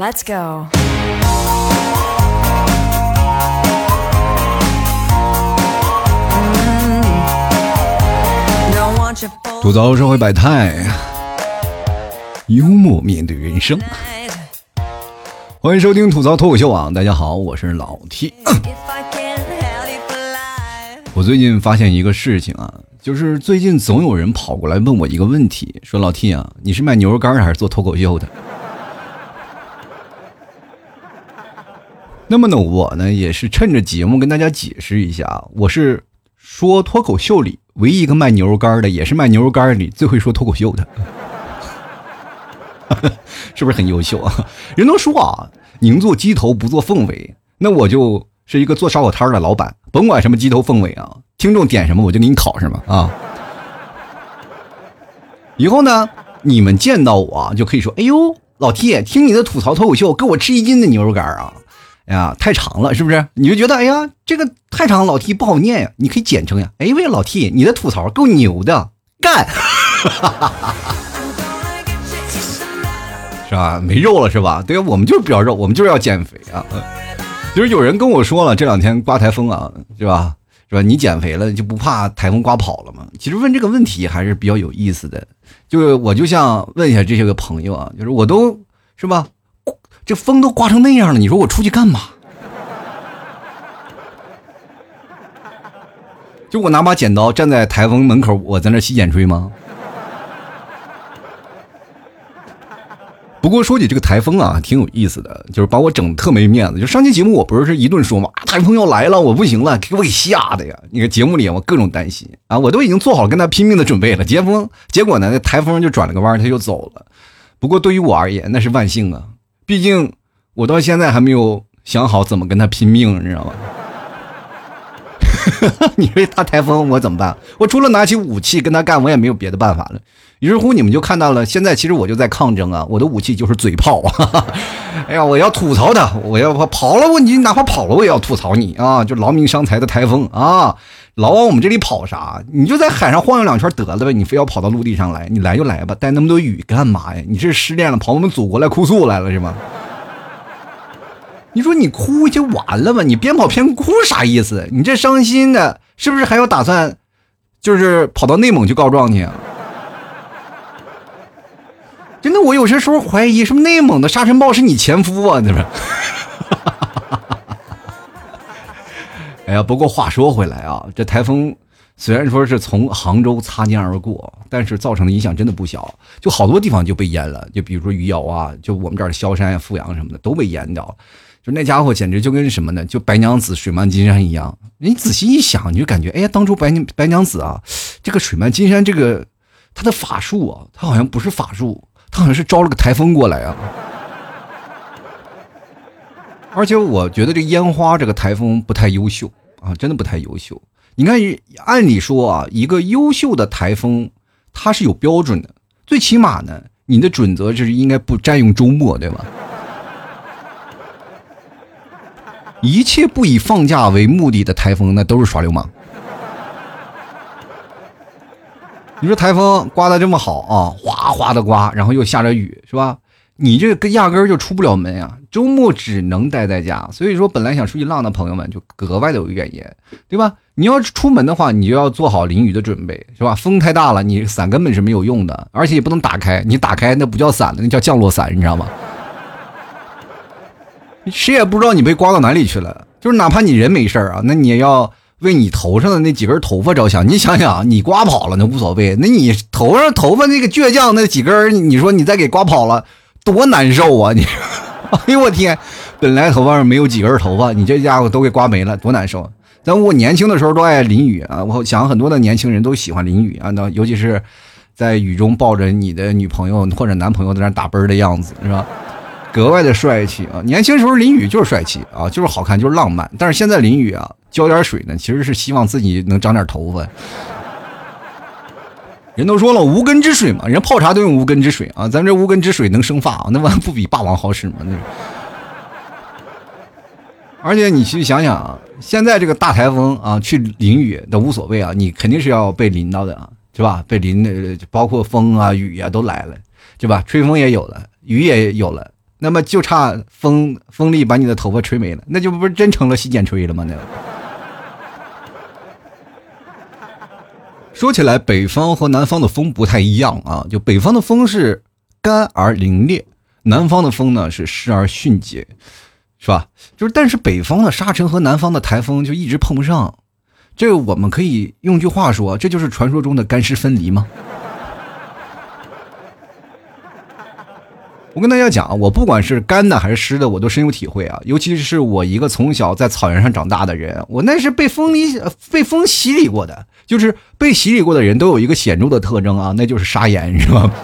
Let's go。吐槽社会百态，幽默面对人生。欢迎收听吐槽脱口秀啊！大家好，我是老 T。我最近发现一个事情啊，就是最近总有人跑过来问我一个问题，说老 T 啊，你是卖牛肉干还是做脱口秀的？那么呢，我呢也是趁着节目跟大家解释一下，我是说脱口秀里唯一一个卖牛肉干的，也是卖牛肉干里最会说脱口秀的，是不是很优秀啊？人都说啊，宁做鸡头不做凤尾，那我就是一个做烧烤摊的老板，甭管什么鸡头凤尾啊，听众点什么我就给你烤什么啊。以后呢，你们见到我就可以说：“哎呦，老 T，听你的吐槽脱口秀，给我吃一斤的牛肉干啊！”哎呀，太长了，是不是？你就觉得哎呀，这个太长，老 T 不好念呀，你可以简称呀。哎喂，老 T，你的吐槽够牛的，干，是吧？没肉了是吧？对，我们就是不要肉，我们就是要减肥啊。就是有人跟我说了，这两天刮台风啊，是吧？是吧？你减肥了就不怕台风刮跑了吗？其实问这个问题还是比较有意思的。就是我就想问一下这些个朋友啊，就是我都是吧？这风都刮成那样了，你说我出去干嘛？就我拿把剪刀站在台风门口，我在那吸剪吹吗？不过说起这个台风啊，挺有意思的，就是把我整的特没面子。就上期节目我不是是一顿说吗？台风要来了，我不行了，给我给吓的呀！你看节目里我各种担心啊，我都已经做好跟他拼命的准备了。结风结果呢，那台风就转了个弯，他就走了。不过对于我而言，那是万幸啊。毕竟我到现在还没有想好怎么跟他拼命，你知道吗？你说大台风我怎么办？我除了拿起武器跟他干，我也没有别的办法了。于是乎，你们就看到了，现在其实我就在抗争啊！我的武器就是嘴炮。哎呀，我要吐槽他，我要跑了我，你哪怕跑了我也要吐槽你啊！就劳民伤财的台风啊，老往我们这里跑啥？你就在海上晃悠两圈得了呗，你非要跑到陆地上来？你来就来吧，带那么多雨干嘛呀？你是失恋了，跑我们祖国来哭诉来了是吗？你说你哭就完了吧？你边跑边哭啥意思？你这伤心的，是不是还要打算，就是跑到内蒙去告状去？真的，我有些时候怀疑，是不是内蒙的沙尘暴是你前夫啊？对吧？哎呀，不过话说回来啊，这台风虽然说是从杭州擦肩而过，但是造成的影响真的不小，就好多地方就被淹了。就比如说余姚啊，就我们这儿萧山、富阳什么的都被淹掉了。就那家伙简直就跟什么呢？就白娘子水漫金山一样。你仔细一想，你就感觉，哎呀，当初白娘白娘子啊，这个水漫金山这个他的法术啊，他好像不是法术。他好像是招了个台风过来啊，而且我觉得这烟花这个台风不太优秀啊，真的不太优秀。你看，按理说啊，一个优秀的台风它是有标准的，最起码呢，你的准则就是应该不占用周末，对吧？一切不以放假为目的的台风，那都是耍流氓。你说台风刮的这么好啊，哗哗的刮，然后又下着雨，是吧？你这个压根儿就出不了门呀，周末只能待在家。所以说，本来想出去浪的朋友们就格外的有怨言，对吧？你要出门的话，你就要做好淋雨的准备，是吧？风太大了，你伞根本是没有用的，而且也不能打开，你打开那不叫伞了，那叫降落伞，你知道吗？谁也不知道你被刮到哪里去了，就是哪怕你人没事啊，那你也要。为你头上的那几根头发着想，你想想，你刮跑了那无所谓，那你头上头发那个倔强那几根，你说你再给刮跑了，多难受啊！你，哎呦我天，本来头发上没有几根头发，你这家伙都给刮没了，多难受！咱我年轻的时候都爱淋雨啊，我想很多的年轻人都喜欢淋雨啊，那尤其是在雨中抱着你的女朋友或者男朋友在那打奔的样子，是吧？格外的帅气啊！年轻时候淋雨就是帅气啊，就是好看，就是浪漫。但是现在淋雨啊，浇点水呢，其实是希望自己能长点头发。人都说了无根之水嘛，人家泡茶都用无根之水啊，咱这无根之水能生发啊，那玩意不比霸王好使吗？那。而且你去想想啊，现在这个大台风啊，去淋雨都无所谓啊，你肯定是要被淋到的啊，是吧？被淋的，包括风啊、雨啊都来了，对吧？吹风也有了，雨也有了。那么就差风风力把你的头发吹没了，那就不是真成了洗剪吹了吗？那说起来，北方和南方的风不太一样啊，就北方的风是干而凌冽，南方的风呢是湿而迅捷，是吧？就是但是北方的沙尘和南方的台风就一直碰不上，这个我们可以用句话说，这就是传说中的干湿分离吗？我跟大家讲啊，我不管是干的还是湿的，我都深有体会啊。尤其是我一个从小在草原上长大的人，我那是被风里被风洗礼过的。就是被洗礼过的人都有一个显著的特征啊，那就是沙眼，你知道吗？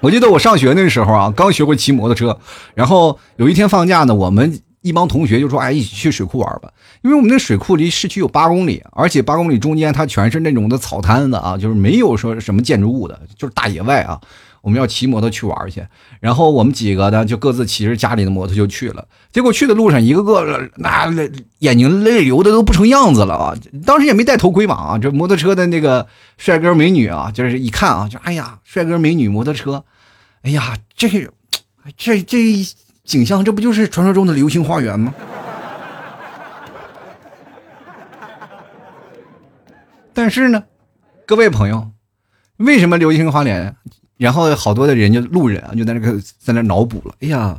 我记得我上学那时候啊，刚学会骑摩托车，然后有一天放假呢，我们一帮同学就说：“哎，一起去水库玩吧。”因为我们那水库离市区有八公里，而且八公里中间它全是那种的草滩子啊，就是没有说什么建筑物的，就是大野外啊。我们要骑摩托去玩去，然后我们几个呢就各自骑着家里的摩托就去了。结果去的路上，一个个那眼睛泪流的都不成样子了啊！当时也没戴头盔嘛啊！这摩托车的那个帅哥美女啊，就是一看啊，就哎呀，帅哥美女摩托车，哎呀，这这这景象，这不就是传说中的流星花园吗？但是呢，各位朋友，为什么流星花园？然后好多的人就路人啊，就在那个在那脑补了。哎呀，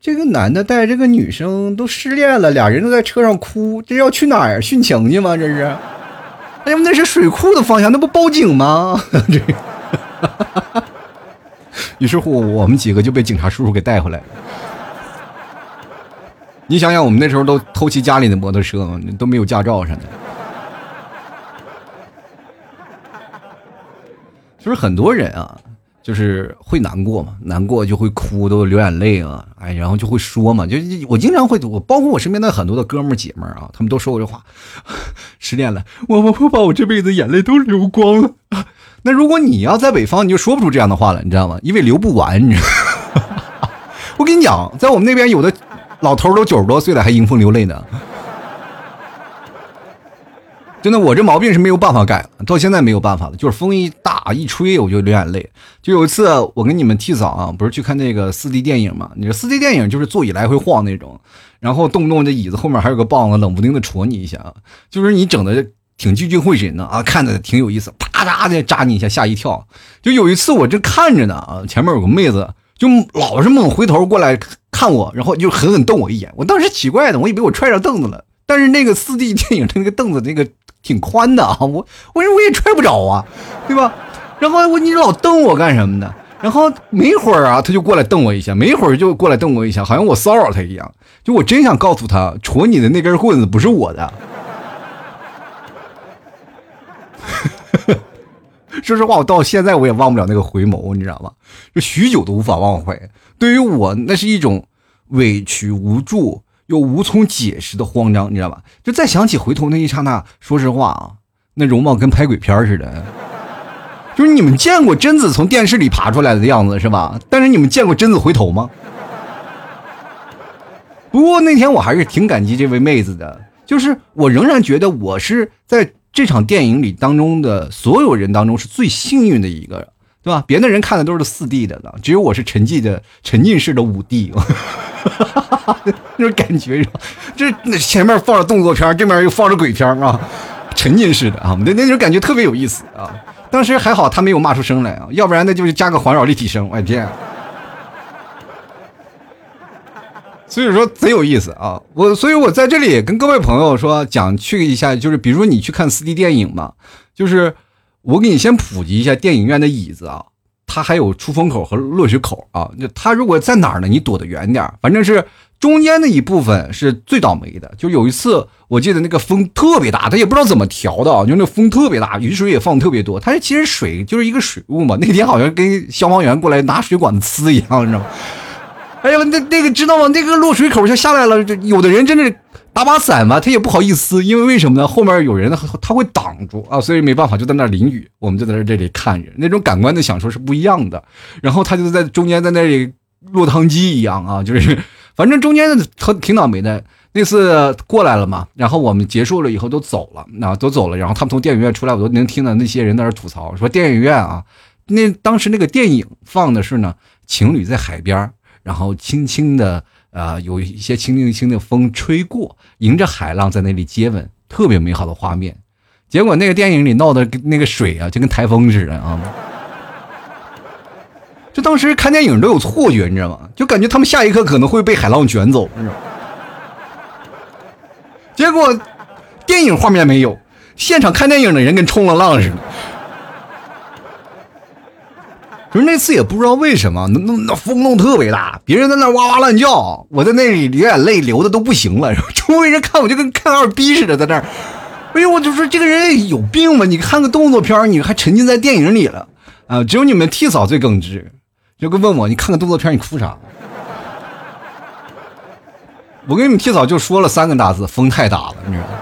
这个男的带这个女生都失恋了，俩人都在车上哭，这要去哪儿殉情去吗？这是？哎呀，那是水库的方向，那不报警吗？这。于是乎，我们几个就被警察叔叔给带回来了。你想想，我们那时候都偷骑家里的摩托车，都没有驾照啥的。就是很多人啊。就是会难过嘛，难过就会哭，都流眼泪啊，哎，然后就会说嘛，就我经常会，我包括我身边的很多的哥们儿姐们儿啊，他们都说过这话，失恋了，我我我把我这辈子眼泪都流光了。那如果你要在北方，你就说不出这样的话了，你知道吗？因为流不完，你知道吗。我跟你讲，在我们那边有的老头都九十多岁了，还迎风流泪呢。真的，我这毛病是没有办法改，到现在没有办法了。就是风一大一吹，我就流眼泪。就有一次，我跟你们替嫂啊，不是去看那个四 D 电影嘛？你说四 D 电影就是座椅来回晃那种，然后动不动这椅子后面还有个棒子，冷不丁的戳你一下，就是你整的挺聚精会神的啊，看着挺有意思，啪嗒的扎你一下，吓一跳。就有一次我正看着呢啊，前面有个妹子，就老是猛回头过来看我，然后就狠狠瞪我一眼。我当时奇怪的，我以为我踹着凳子了，但是那个四 D 电影它那个凳子那个。挺宽的啊，我我说我也踹不着啊，对吧？然后我你老瞪我干什么呢？然后没会儿啊，他就过来瞪我一下，没会儿就过来瞪我一下，好像我骚扰他一样。就我真想告诉他，戳你的那根棍子不是我的。说实话，我到现在我也忘不了那个回眸，你知道吗？就许久都无法忘怀。对于我，那是一种委屈无助。又无从解释的慌张，你知道吧？就再想起回头那一刹那，说实话啊，那容貌跟拍鬼片似的。就是你们见过贞子从电视里爬出来的样子是吧？但是你们见过贞子回头吗？不过那天我还是挺感激这位妹子的，就是我仍然觉得我是在这场电影里当中的所有人当中是最幸运的一个，对吧？别的人看的都是四 D 的了，只有我是沉浸的沉浸式的五 D。那 种感觉是吧，这那前面放着动作片，这面又放着鬼片啊，沉浸式的啊，那那种感觉特别有意思啊。当时还好他没有骂出声来啊，要不然那就是加个环绕立体声，我的天。所以说贼有意思啊，我所以我在这里跟各位朋友说，讲去一下，就是比如说你去看四 D 电影嘛，就是我给你先普及一下电影院的椅子啊。它还有出风口和落水口啊，就它如果在哪儿呢？你躲得远点儿反正是中间的一部分是最倒霉的。就有一次，我记得那个风特别大，它也不知道怎么调的啊，就那风特别大，雨水也放特别多。它其实水就是一个水雾嘛。那天好像跟消防员过来拿水管子呲一样，你知道吗？哎呦，那那个知道吗？那个落水口就下来了，就有的人真的。打把伞嘛，他也不好意思，因为为什么呢？后面有人呢，他会挡住啊，所以没办法，就在那淋雨。我们就在这里看着，那种感官的享受是不一样的。然后他就在中间，在那里落汤鸡一样啊，就是反正中间他挺倒霉的。那次过来了嘛，然后我们结束了以后都走了，那都走了。然后他们从电影院出来，我都能听到那些人在那吐槽，说电影院啊，那当时那个电影放的是呢。情侣在海边，然后轻轻的啊，有一些轻轻轻的风吹过，迎着海浪在那里接吻，特别美好的画面。结果那个电影里闹的那个水啊，就跟台风似的啊！就当时看电影都有错觉，你知道吗？就感觉他们下一刻可能会被海浪卷走，你知道吗？结果电影画面没有，现场看电影的人跟冲了浪似的。就是那次也不知道为什么，那那那风弄特别大，别人在那哇哇乱叫，我在那里流眼泪流的都不行了，周围人看我就跟看二逼似的，在那儿。哎呦，我就说这个人有病吧？你看个动作片，你还沉浸在电影里了啊？只有你们替嫂最耿直，就跟问我，你看个动作片，你哭啥？我跟你们替嫂就说了三个大字：风太大了，你知道吗？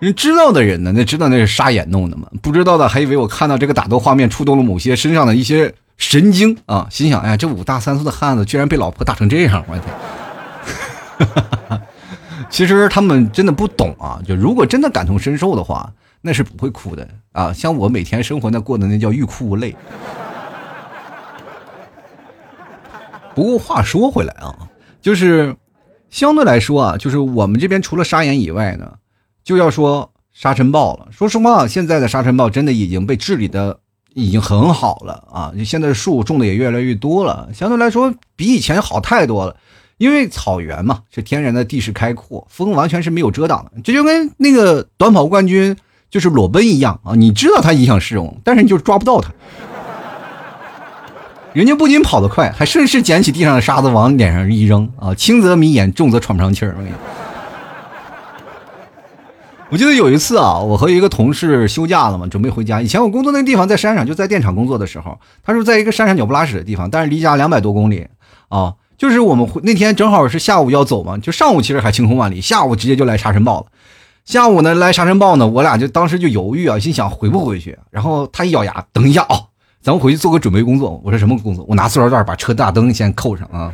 人知道的人呢，那知道那是沙眼弄的嘛？不知道的还以为我看到这个打斗画面触动了某些身上的一些神经啊！心想，哎呀，这五大三粗的汉子居然被老婆打成这样，我天！其实他们真的不懂啊！就如果真的感同身受的话，那是不会哭的啊！像我每天生活那过的那叫欲哭无泪。不过话说回来啊，就是相对来说啊，就是我们这边除了沙眼以外呢，就要说沙尘暴了。说实话，现在的沙尘暴真的已经被治理的已经很好了啊！现在树种的也越来越多了，相对来说比以前好太多了。因为草原嘛，是天然的地势开阔，风完全是没有遮挡的。这就跟那个短跑冠军就是裸奔一样啊！你知道他影响市容，但是你就抓不到他。人家不仅跑得快，还顺势捡起地上的沙子往脸上一扔啊！轻则迷眼，重则喘不上气儿。我我记得有一次啊，我和一个同事休假了嘛，准备回家。以前我工作那个地方在山上，就在电厂工作的时候，他说在一个山上鸟不拉屎的地方，但是离家两百多公里啊。就是我们回那天正好是下午要走嘛，就上午其实还晴空万里，下午直接就来沙尘暴了。下午呢来沙尘暴呢，我俩就当时就犹豫啊，心想回不回去。然后他一咬牙，等一下啊，咱们回去做个准备工作。我说什么工作？我拿塑料袋把车大灯先扣上啊。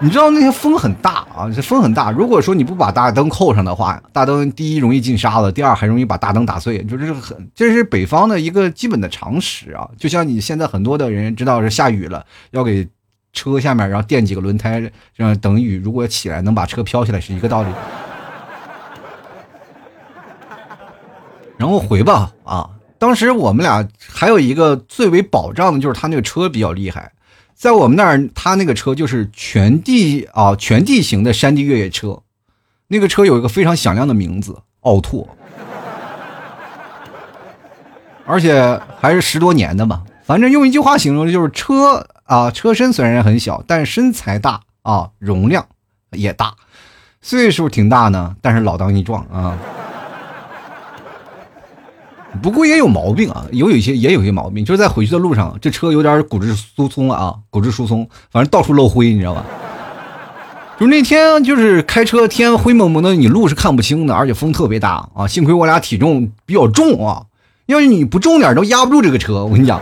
你知道那天风很大啊，这风很大。如果说你不把大灯扣上的话，大灯第一容易进沙子，第二还容易把大灯打碎，就是很这是北方的一个基本的常识啊。就像你现在很多的人知道是下雨了，要给。车下面，然后垫几个轮胎，这样等雨如果起来能把车飘起来是一个道理。然后回吧啊！当时我们俩还有一个最为保障的就是他那个车比较厉害，在我们那儿他那个车就是全地啊全地形的山地越野车，那个车有一个非常响亮的名字奥拓，而且还是十多年的嘛。反正用一句话形容就是车。啊，车身虽然很小，但身材大啊，容量也大，岁数挺大呢，但是老当益壮啊。不过也有毛病啊，有有一些也有些毛病，就是在回去的路上，这车有点骨质疏松了啊，骨质疏松，反正到处漏灰，你知道吧？就那天就是开车，天灰蒙蒙的，你路是看不清的，而且风特别大啊。幸亏我俩体重比较重啊，要是你不重点都压不住这个车，我跟你讲。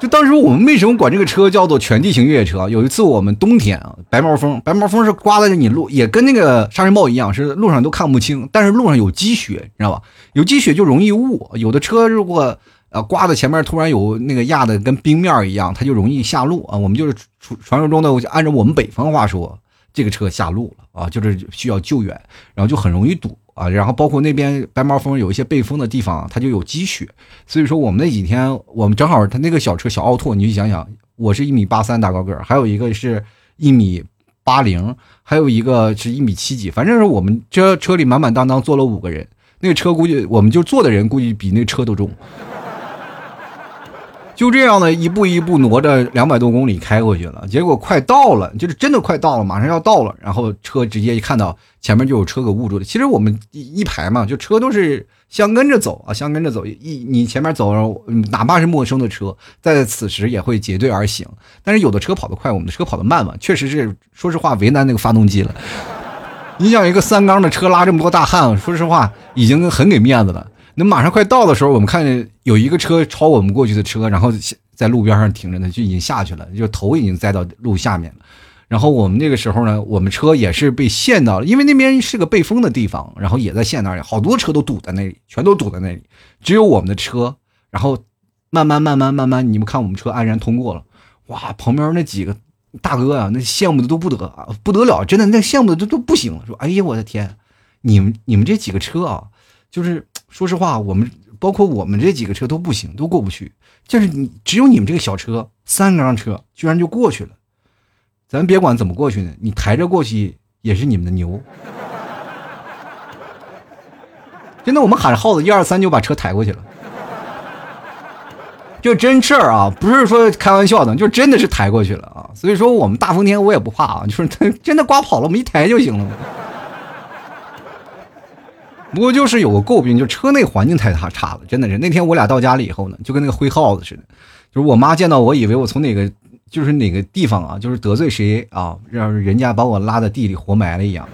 就当时我们为什么管这个车叫做全地形越野车？有一次我们冬天啊，白毛风，白毛风是刮在你路，也跟那个沙尘暴一样，是路上都看不清。但是路上有积雪，你知道吧？有积雪就容易雾。有的车如果呃刮的前面突然有那个压的跟冰面一样，它就容易下路啊。我们就是传传说中的，按照我们北方话说，这个车下路了啊，就是需要救援，然后就很容易堵。啊，然后包括那边白毛峰有一些被封的地方，它就有积雪，所以说我们那几天，我们正好他那个小车小奥拓，你去想想，我是一米八三大高个，还有一个是一米八零，还有一个是一米七几，反正是我们这车里满满当当坐了五个人，那个车估计我们就坐的人估计比那车都重。就这样的一步一步挪着两百多公里开过去了，结果快到了，就是真的快到了，马上要到了，然后车直接一看到前面就有车给捂住了。其实我们一排嘛，就车都是相跟着走啊，相跟着走。一你前面走，哪怕是陌生的车，在此时也会结队而行。但是有的车跑得快，我们的车跑得慢嘛，确实是说实话为难那个发动机了。你想一个三缸的车拉这么多大汉，说实话已经很给面子了。那马上快到的时候，我们看见有一个车超我们过去的车，然后在路边上停着呢，就已经下去了，就头已经栽到路下面了。然后我们那个时候呢，我们车也是被陷到了，因为那边是个被封的地方，然后也在陷那里，好多车都堵在那里，全都堵在那里，只有我们的车，然后慢慢慢慢慢慢，你们看我们车安然通过了，哇，旁边那几个大哥啊，那羡慕的都不得啊，不得了，真的那羡慕的都都不行了，说，哎呀，我的天，你们你们这几个车啊，就是说实话，我们包括我们这几个车都不行，都过不去，就是你只有你们这个小车三缸车居然就过去了，咱别管怎么过去呢，你抬着过去也是你们的牛。真的，我们喊着号子一二三就把车抬过去了，就真事儿啊，不是说开玩笑的，就真的是抬过去了啊。所以说我们大风天我也不怕啊，就是 真的刮跑了，我们一抬就行了。不过就是有个诟病，就车内环境太差差了，真的是。那天我俩到家里以后呢，就跟那个灰耗子似的，就是我妈见到我以为我从哪个就是哪个地方啊，就是得罪谁啊，让人家把我拉在地里活埋了一样。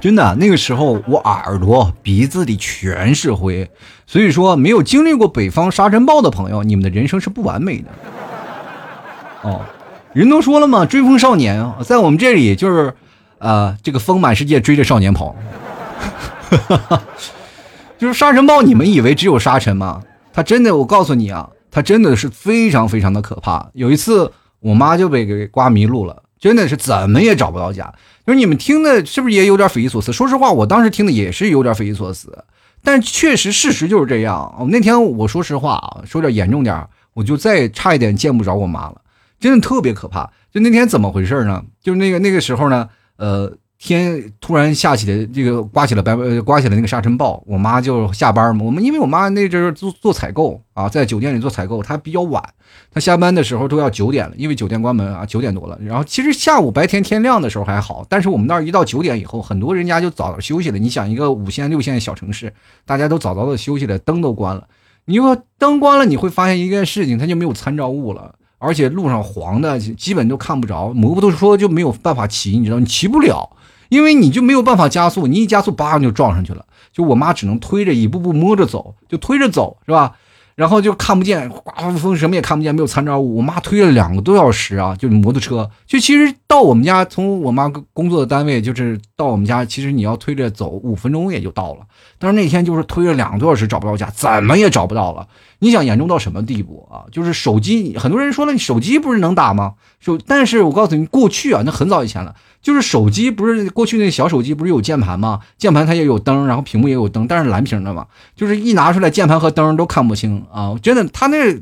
真的，那个时候我耳朵、鼻子里全是灰，所以说没有经历过北方沙尘暴的朋友，你们的人生是不完美的。哦，人都说了嘛，追风少年啊，在我们这里就是，呃，这个风满世界追着少年跑。就是沙尘暴，你们以为只有沙尘吗？它真的，我告诉你啊，它真的是非常非常的可怕。有一次，我妈就被给刮迷路了。真的是怎么也找不到家，就是你们听的，是不是也有点匪夷所思？说实话，我当时听的也是有点匪夷所思，但确实事实就是这样。那天我说实话啊，说点严重点，我就再差一点见不着我妈了，真的特别可怕。就那天怎么回事呢？就是那个那个时候呢，呃。天突然下起了这个刮起了白刮起了那个沙尘暴，我妈就下班嘛。我们因为我妈那阵做做采购啊，在酒店里做采购，她比较晚，她下班的时候都要九点了，因为酒店关门啊，九点多了。然后其实下午白天天亮的时候还好，但是我们那儿一到九点以后，很多人家就早早休息了。你想一个五线六线小城市，大家都早早的休息了，灯都关了。你说灯关了，你会发现一件事情，它就没有参照物了，而且路上黄的基本都看不着，摩托车就没有办法骑，你知道你骑不了。因为你就没有办法加速，你一加速，叭就撞上去了。就我妈只能推着，一步步摸着走，就推着走，是吧？然后就看不见，刮风什么也看不见，没有参照物。我妈推了两个多小时啊，就摩托车。就其实到我们家，从我妈工作的单位，就是到我们家，其实你要推着走五分钟也就到了。但是那天就是推了两个多小时找不到家，怎么也找不到了。你想严重到什么地步啊？就是手机，很多人说了，你手机不是能打吗？手，但是我告诉你，过去啊，那很早以前了。就是手机不是过去那小手机不是有键盘吗？键盘它也有灯，然后屏幕也有灯，但是蓝屏的嘛，就是一拿出来键盘和灯都看不清啊！真的，它那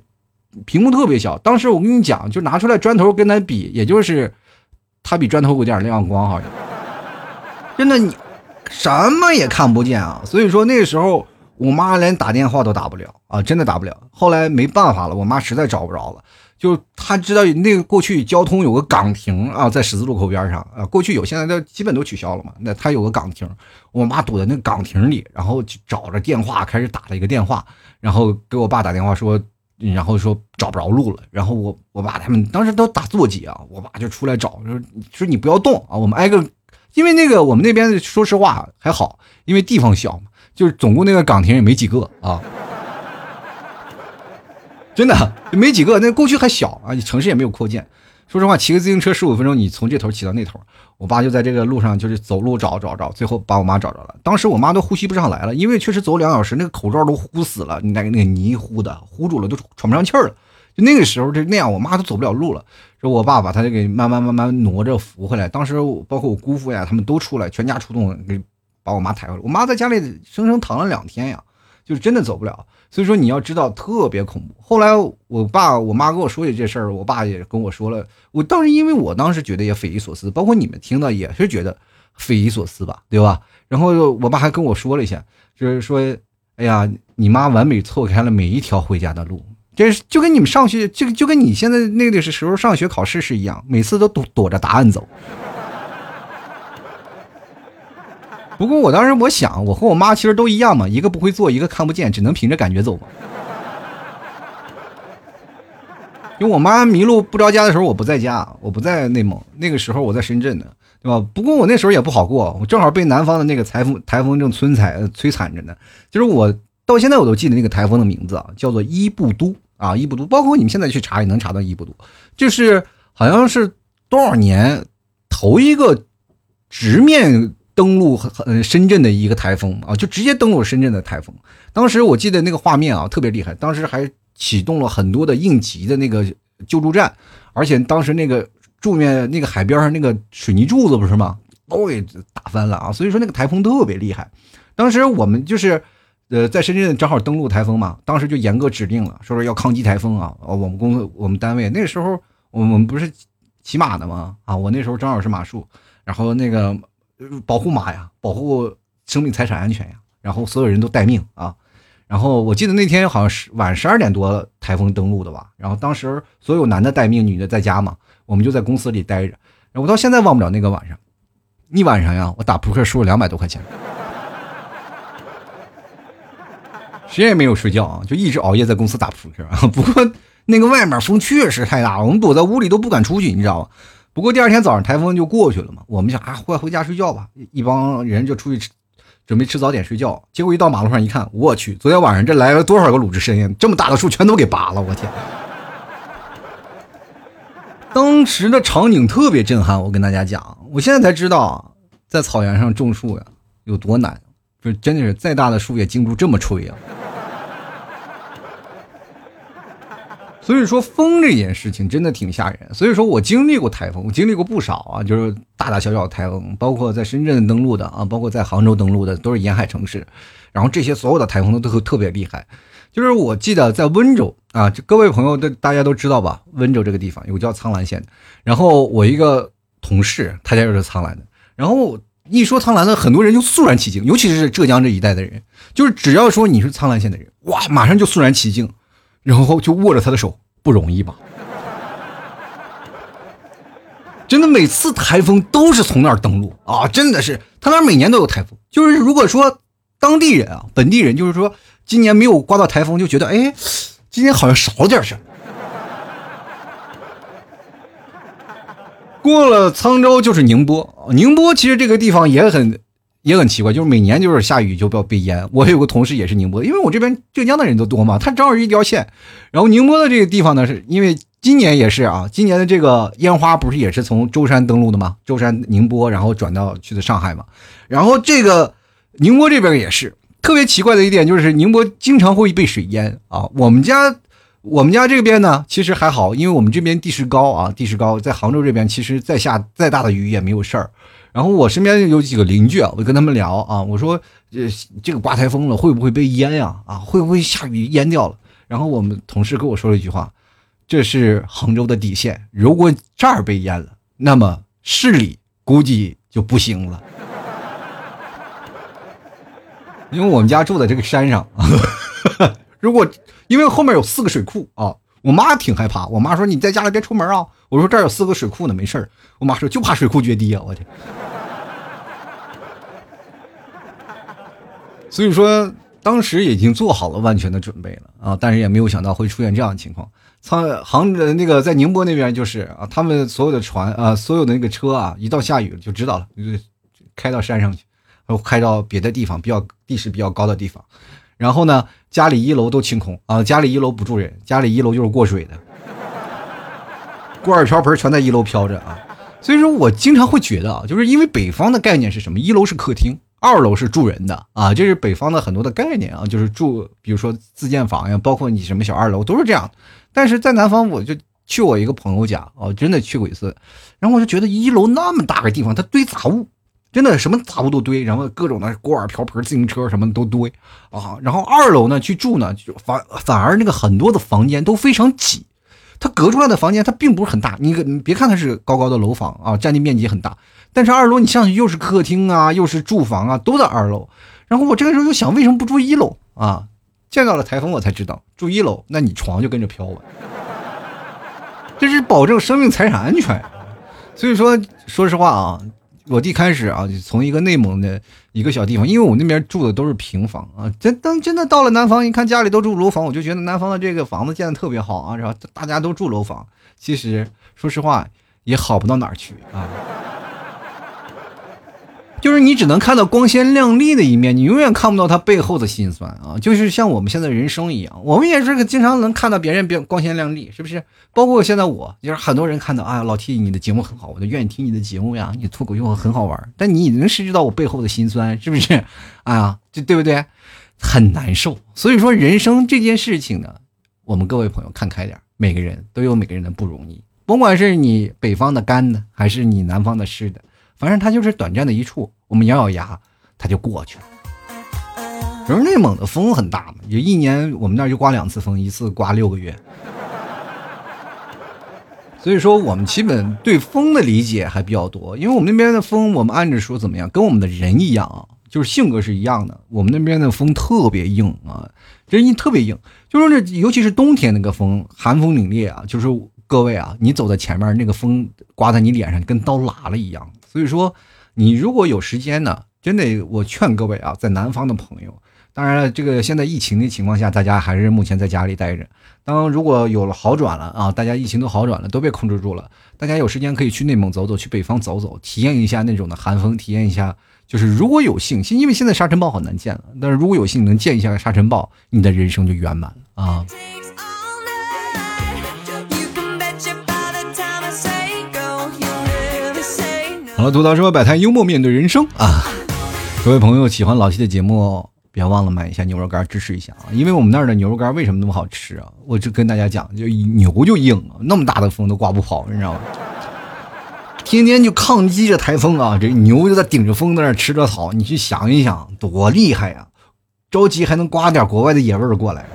屏幕特别小。当时我跟你讲，就拿出来砖头跟它比，也就是它比砖头有点亮光，好像真的你什么也看不见啊！所以说那时候我妈连打电话都打不了啊，真的打不了。后来没办法了，我妈实在找不着了。就他知道那个过去交通有个岗亭啊，在十字路口边上啊，过去有，现在都基本都取消了嘛。那他有个岗亭，我妈躲在那个岗亭里，然后就找着电话开始打了一个电话，然后给我爸打电话说，然后说找不着路了。然后我我爸他们当时都打座机啊，我爸就出来找，说说你不要动啊，我们挨个，因为那个我们那边说实话还好，因为地方小嘛，就是总共那个岗亭也没几个啊。真的没几个，那过去还小啊，城市也没有扩建。说实话，骑个自行车十五分钟，你从这头骑到那头。我爸就在这个路上，就是走路找找找，最后把我妈找着了。当时我妈都呼吸不上来了，因为确实走两小时，那个口罩都呼死了，那个那个泥呼的，呼住了，都喘不上气儿了。就那个时候就那样，我妈都走不了路了。说我爸把她就给慢慢慢慢挪着扶回来。当时包括我姑父呀，他们都出来，全家出动给把我妈抬回来。我妈在家里生生躺了两天呀，就是真的走不了。所以说你要知道特别恐怖。后来我爸我妈跟我说起这事儿，我爸也跟我说了。我当时因为我当时觉得也匪夷所思，包括你们听到也是觉得匪夷所思吧，对吧？然后我爸还跟我说了一下，就是说，哎呀，你妈完美错开了每一条回家的路，这就跟你们上学就就跟你现在那个时候上学考试是一样，每次都躲躲着答案走。不过我当时我想，我和我妈其实都一样嘛，一个不会做，一个看不见，只能凭着感觉走嘛。因为我妈迷路不着家的时候，我不在家，我不在内蒙，那个时候我在深圳呢，对吧？不过我那时候也不好过，我正好被南方的那个台风台风正摧残摧残着呢。就是我到现在我都记得那个台风的名字啊，叫做伊布都啊，伊布都。包括你们现在去查也能查到伊布都，就是好像是多少年头一个直面。登陆呃深圳的一个台风啊，就直接登陆深圳的台风。当时我记得那个画面啊特别厉害，当时还启动了很多的应急的那个救助站，而且当时那个柱面那个海边上那个水泥柱子不是吗，都给打翻了啊！所以说那个台风特别厉害。当时我们就是呃在深圳正好登陆台风嘛，当时就严格指定了，说是要抗击台风啊。我们公司我们单位那时候我们不是骑马的吗？啊，我那时候正好是马术，然后那个。保护马呀，保护生命财产安全呀，然后所有人都待命啊。然后我记得那天好像是晚十二点多台风登陆的吧。然后当时所有男的待命，女的在家嘛，我们就在公司里待着。我到现在忘不了那个晚上，一晚上呀，我打扑克输了两百多块钱，谁也没有睡觉啊，就一直熬夜在公司打扑克。不过那个外面风确实太大了，我们躲在屋里都不敢出去，你知道吗？不过第二天早上台风就过去了嘛，我们想啊，快回家睡觉吧，一帮人就出去吃，准备吃早点睡觉。结果一到马路上一看，我去，昨天晚上这来了多少个鲁智深呀？这么大的树全都给拔了，我天！当时的场景特别震撼，我跟大家讲，我现在才知道，在草原上种树呀有多难，就真的是再大的树也经不住这么吹啊。所以说风这件事情真的挺吓人。所以说我经历过台风，我经历过不少啊，就是大大小小的台风，包括在深圳登陆的啊，包括在杭州登陆的，都是沿海城市。然后这些所有的台风都都特别厉害。就是我记得在温州啊，各位朋友都大家都知道吧？温州这个地方有个叫苍兰县的。然后我一个同事，他家就是苍兰的。然后一说苍兰的，很多人就肃然起敬，尤其是浙江这一带的人，就是只要说你是苍兰县的人，哇，马上就肃然起敬。然后就握着他的手，不容易吧？真的，每次台风都是从那儿登陆啊！真的是，他那儿每年都有台风。就是如果说当地人啊，本地人，就是说今年没有刮到台风，就觉得哎，今年好像少了点事过了沧州就是宁波，宁波其实这个地方也很。也很奇怪，就是每年就是下雨就不要被淹。我有个同事也是宁波，因为我这边浙江的人都多嘛，他正好是一条线。然后宁波的这个地方呢，是因为今年也是啊，今年的这个烟花不是也是从舟山登陆的吗？舟山宁波，然后转到去的上海嘛。然后这个宁波这边也是特别奇怪的一点，就是宁波经常会被水淹啊。我们家我们家这边呢，其实还好，因为我们这边地势高啊，地势高，在杭州这边，其实再下再大的雨也没有事儿。然后我身边有几个邻居啊，我跟他们聊啊，我说这这个刮台风了，会不会被淹呀？啊，会不会下雨淹掉了？然后我们同事跟我说了一句话，这是杭州的底线，如果这儿被淹了，那么市里估计就不行了。因为我们家住在这个山上，如果因为后面有四个水库啊。我妈挺害怕，我妈说你在家里别出门啊。我说这儿有四个水库呢，没事儿。我妈说就怕水库决堤啊，我去。所以说当时已经做好了万全的准备了啊，但是也没有想到会出现这样的情况。沧杭的那个在宁波那边就是啊，他们所有的船啊，所有的那个车啊，一到下雨就知道了，就开到山上去，然后开到别的地方比较地势比较高的地方。然后呢，家里一楼都清空啊，家里一楼不住人，家里一楼就是过水的，锅碗瓢盆全在一楼飘着啊。所以说我经常会觉得啊，就是因为北方的概念是什么？一楼是客厅，二楼是住人的啊，这是北方的很多的概念啊，就是住，比如说自建房呀，包括你什么小二楼都是这样。但是在南方，我就去我一个朋友家哦，真的去过一次，然后我就觉得一楼那么大个地方，它堆杂物。真的什么杂物都堆，然后各种的锅碗瓢盆、自行车什么的都堆啊。然后二楼呢去住呢，就反反而那个很多的房间都非常挤。它隔出来的房间它并不是很大，你你别看它是高高的楼房啊，占地面积很大，但是二楼你上去又是客厅啊，又是住房啊，都在二楼。然后我这个时候就想，为什么不住一楼啊？见到了台风我才知道，住一楼那你床就跟着飘了，这是保证生命财产安全。所以说，说实话啊。我一开始啊，就从一个内蒙的一个小地方，因为我那边住的都是平房啊。真当真的到了南方，一看家里都住楼房，我就觉得南方的这个房子建的特别好啊。然后大家都住楼房，其实说实话也好不到哪去啊。就是你只能看到光鲜亮丽的一面，你永远看不到他背后的辛酸啊！就是像我们现在人生一样，我们也是个经常能看到别人别光鲜亮丽，是不是？包括现在我，就是很多人看到，啊，老 T 你的节目很好，我就愿意听你的节目呀，你脱口秀很好玩。但你能识知到我背后的辛酸，是不是？啊，就对不对？很难受。所以说，人生这件事情呢，我们各位朋友看开点，每个人都有每个人的不容易，甭管是你北方的干的，还是你南方的湿的。反正它就是短暂的一处，我们咬咬牙，它就过去了。可是内蒙的风很大嘛，就一年我们那就刮两次风，一次刮六个月。所以说，我们基本对风的理解还比较多，因为我们那边的风，我们按着说怎么样，跟我们的人一样啊，就是性格是一样的。我们那边的风特别硬啊，人特别硬，就是这，尤其是冬天那个风，寒风凛冽啊，就是各位啊，你走在前面，那个风刮在你脸上，跟刀剌了一样。所以说，你如果有时间呢，真的，我劝各位啊，在南方的朋友，当然了，这个现在疫情的情况下，大家还是目前在家里待着。当如果有了好转了啊，大家疫情都好转了，都被控制住了，大家有时间可以去内蒙走走，去北方走走，体验一下那种的寒风，体验一下。就是如果有幸，因为现在沙尘暴好难见了，但是如果有幸能见一下沙尘暴，你的人生就圆满了啊。好了，吐槽说百态幽默面对人生啊！各位朋友喜欢老七的节目，别忘了买一下牛肉干支持一下啊！因为我们那儿的牛肉干为什么那么好吃啊？我就跟大家讲，就牛就硬，那么大的风都刮不跑，你知道吗？天天就抗击着台风啊！这牛就在顶着风在那吃着草，你去想一想，多厉害呀！着急还能刮点国外的野味儿过来，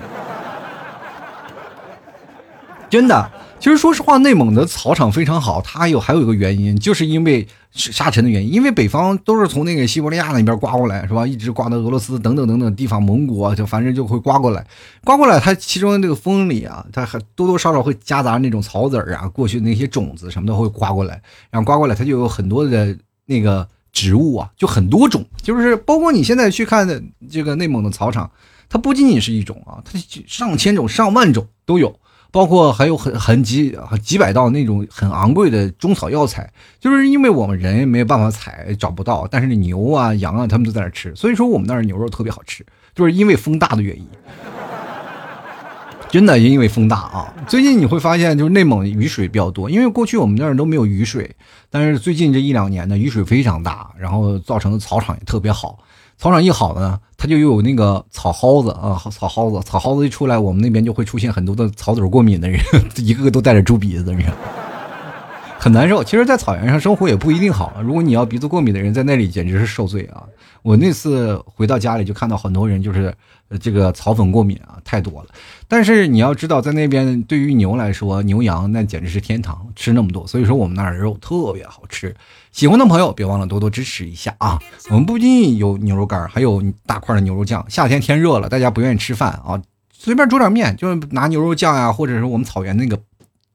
真的。其实说实话，内蒙的草场非常好。它有还有一个原因，就是因为沙尘的原因。因为北方都是从那个西伯利亚那边刮过来，是吧？一直刮到俄罗斯等等等等地方，蒙古啊，就反正就会刮过来。刮过来，它其中这个风里啊，它还多多少少会夹杂那种草籽儿啊，过去那些种子什么的会刮过来。然后刮过来，它就有很多的那个植物啊，就很多种。就是包括你现在去看的这个内蒙的草场，它不仅仅是一种啊，它上千种、上万种都有。包括还有很很几几百道那种很昂贵的中草药材，就是因为我们人没有办法采，找不到，但是牛啊、羊啊，他们都在那吃，所以说我们那儿牛肉特别好吃，就是因为风大的原因。真的因为风大啊！最近你会发现，就是内蒙雨水比较多，因为过去我们那儿都没有雨水，但是最近这一两年呢，雨水非常大，然后造成的草场也特别好。草场一好呢，它就又有那个草蒿子啊，草蒿子，草蒿子一出来，我们那边就会出现很多的草籽过敏的人，一个个都带着猪鼻子的人，很难受。其实，在草原上生活也不一定好，如果你要鼻子过敏的人在那里，简直是受罪啊！我那次回到家里就看到很多人，就是这个草粉过敏啊，太多了。但是你要知道，在那边对于牛来说，牛羊那简直是天堂，吃那么多，所以说我们那儿的肉特别好吃。喜欢的朋友别忘了多多支持一下啊！我们不仅有牛肉干，还有大块的牛肉酱。夏天天热了，大家不愿意吃饭啊，随便煮点面，就拿牛肉酱呀，或者是我们草原那个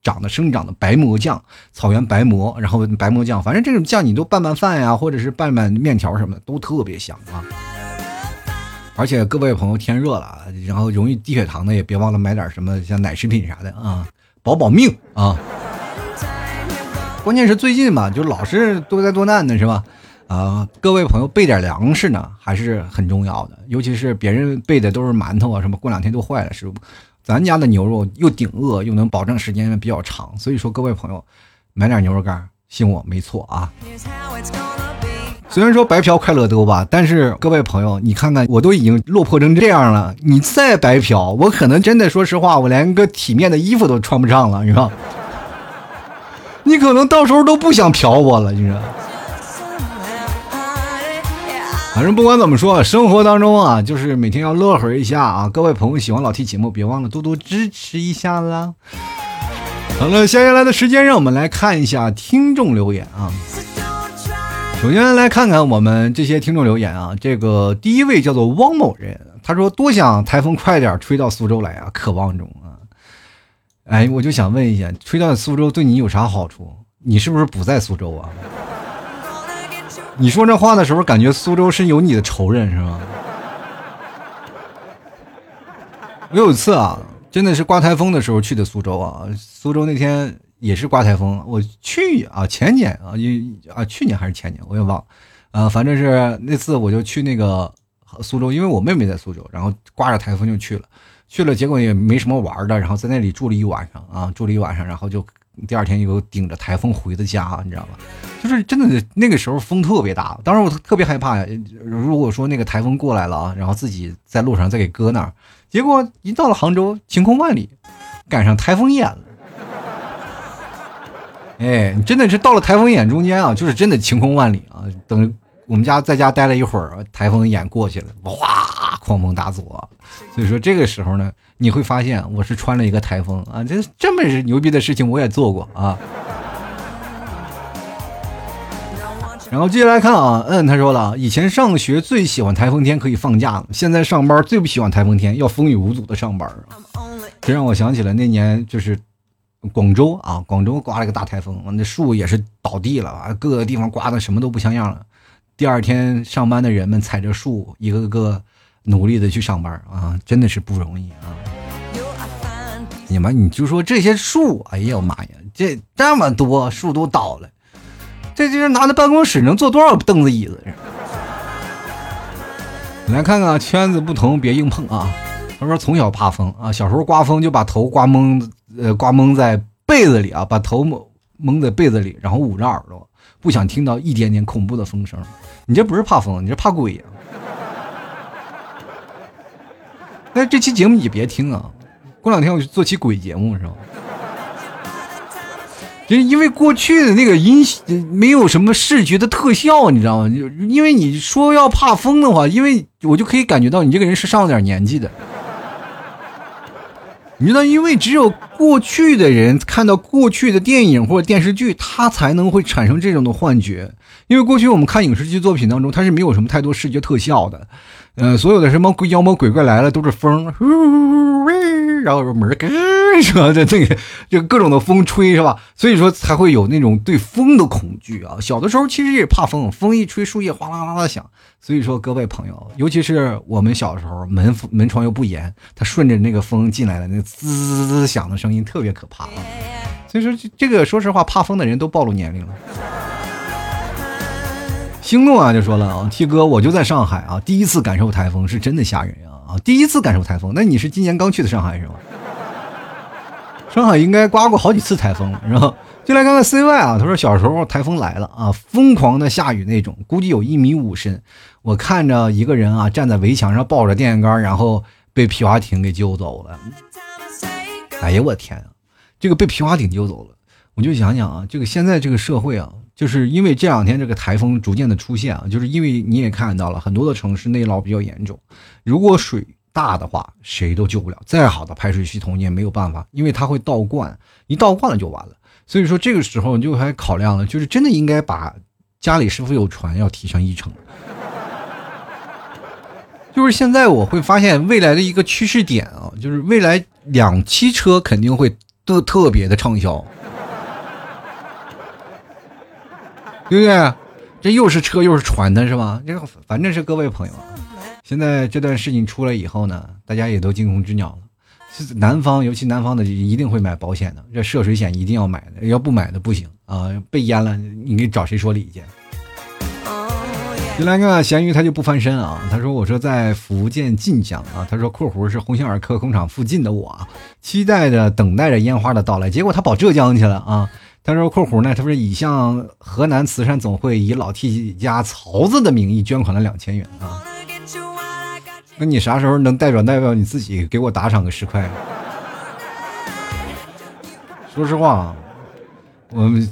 长的生长的白馍酱，草原白馍，然后白馍酱，反正这种酱你都拌拌饭呀，或者是拌拌面条什么的，都特别香啊！而且各位朋友，天热了，然后容易低血糖的也别忘了买点什么像奶食品啥的啊，保保命啊！关键是最近嘛，就老是多灾多难的是吧？啊，各位朋友备点粮食呢，还是很重要的。尤其是别人备的都是馒头啊，什么过两天都坏了，是不？咱家的牛肉又顶饿，又能保证时间比较长，所以说各位朋友买点牛肉干，信我没错啊。虽然说白嫖快乐多吧，但是各位朋友，你看看我都已经落魄成这样了，你再白嫖，我可能真的说实话，我连个体面的衣服都穿不上了，你知道？你可能到时候都不想嫖我了，你说。反正不管怎么说，生活当中啊，就是每天要乐呵一下啊。各位朋友喜欢老 T 节目，别忘了多多支持一下啦。好了，接下来的时间让我们来看一下听众留言啊。首先来看看我们这些听众留言啊，这个第一位叫做汪某人，他说多想台风快点吹到苏州来啊，渴望中啊。哎，我就想问一下，吹到苏州对你有啥好处？你是不是不在苏州啊？你说这话的时候，感觉苏州是有你的仇人是吗？我有一次啊，真的是刮台风的时候去的苏州啊。苏州那天也是刮台风，我去啊前年啊，啊去年还是前年，我也忘。呃，反正是那次我就去那个苏州，因为我妹妹在苏州，然后刮着台风就去了，去了结果也没什么玩的，然后在那里住了一晚上啊，住了一晚上，然后就第二天又顶着台风回的家，你知道吗？就是真的那个时候风特别大，当时我特别害怕，如果说那个台风过来了啊，然后自己在路上再给搁那儿，结果一到了杭州晴空万里，赶上台风眼了。哎，真的是到了台风眼中间啊，就是真的晴空万里啊。等我们家在家待了一会儿，台风眼过去了，哇，狂风大作。所以说这个时候呢，你会发现我是穿了一个台风啊，这这么牛逼的事情我也做过啊。然后接下来看啊，嗯，他说了，以前上学最喜欢台风天可以放假，现在上班最不喜欢台风天要风雨无阻的上班这让我想起了那年就是。广州啊，广州刮了个大台风，那树也是倒地了啊，各个地方刮的什么都不像样了。第二天上班的人们踩着树，一个个努力的去上班啊，真的是不容易啊。你们你就说这些树，哎呀妈呀，这这么多树都倒了，这就是拿那办公室能坐多少凳子椅子？来看看圈子不同，别硬碰啊。他说从小怕风啊，小时候刮风就把头刮蒙，呃，刮蒙在被子里啊，把头蒙蒙在被子里，然后捂着耳朵，不想听到一点点恐怖的风声。你这不是怕风，你这怕鬼呀！但是这期节目你别听啊，过两天我就做期鬼节目是吧？就是因为过去的那个音没有什么视觉的特效，你知道吗？就因为你说要怕风的话，因为我就可以感觉到你这个人是上了点年纪的。你知道，因为只有过去的人看到过去的电影或者电视剧，他才能会产生这种的幻觉。因为过去我们看影视剧作品当中，它是没有什么太多视觉特效的。呃，所有的什么妖魔鬼怪来了都是风，然后门咯，是吧？这这个就各种的风吹，是吧？所以说才会有那种对风的恐惧啊。小的时候其实也怕风，风一吹树叶哗啦啦的响。所以说各位朋友，尤其是我们小时候门门窗又不严，它顺着那个风进来的那滋滋滋响的声音特别可怕啊。所以说这个说实话，怕风的人都暴露年龄了。星动啊，就说了啊，T 哥，我就在上海啊，第一次感受台风是真的吓人啊啊！第一次感受台风，那你是今年刚去的上海是吗？上海应该刮过好几次台风了，是吧？就来看看 CY 啊，他说小时候台风来了啊，疯狂的下雨那种，估计有一米五深。我看着一个人啊站在围墙上抱着电线杆，然后被皮划艇给救走了。哎呀，我天啊，这个被皮划艇救走了，我就想想啊，这个现在这个社会啊。就是因为这两天这个台风逐渐的出现啊，就是因为你也看到了很多的城市内涝比较严重，如果水大的话，谁都救不了，再好的排水系统你也没有办法，因为它会倒灌，一倒灌了就完了。所以说这个时候你就还考量了，就是真的应该把家里是否有船要提上议程。就是现在我会发现未来的一个趋势点啊，就是未来两栖车肯定会特特别的畅销。对不对？这又是车又是船的是吧？这反正是各位朋友，现在这段事情出来以后呢，大家也都惊弓之鸟了。南方，尤其南方的一定会买保险的，这涉水险一定要买的，要不买的不行啊！被淹了，你给找谁说理去？进来个咸鱼，他就不翻身啊！他说：“我说在福建晋江啊。”他说：“括弧是鸿星尔克工厂附近的我，期待着等待着烟花的到来，结果他跑浙江去了啊！”他说：“括弧呢？他说已向河南慈善总会以老 T 家曹子的名义捐款了两千元啊。那你啥时候能代表代表你自己给我打赏个十块？说实话，我们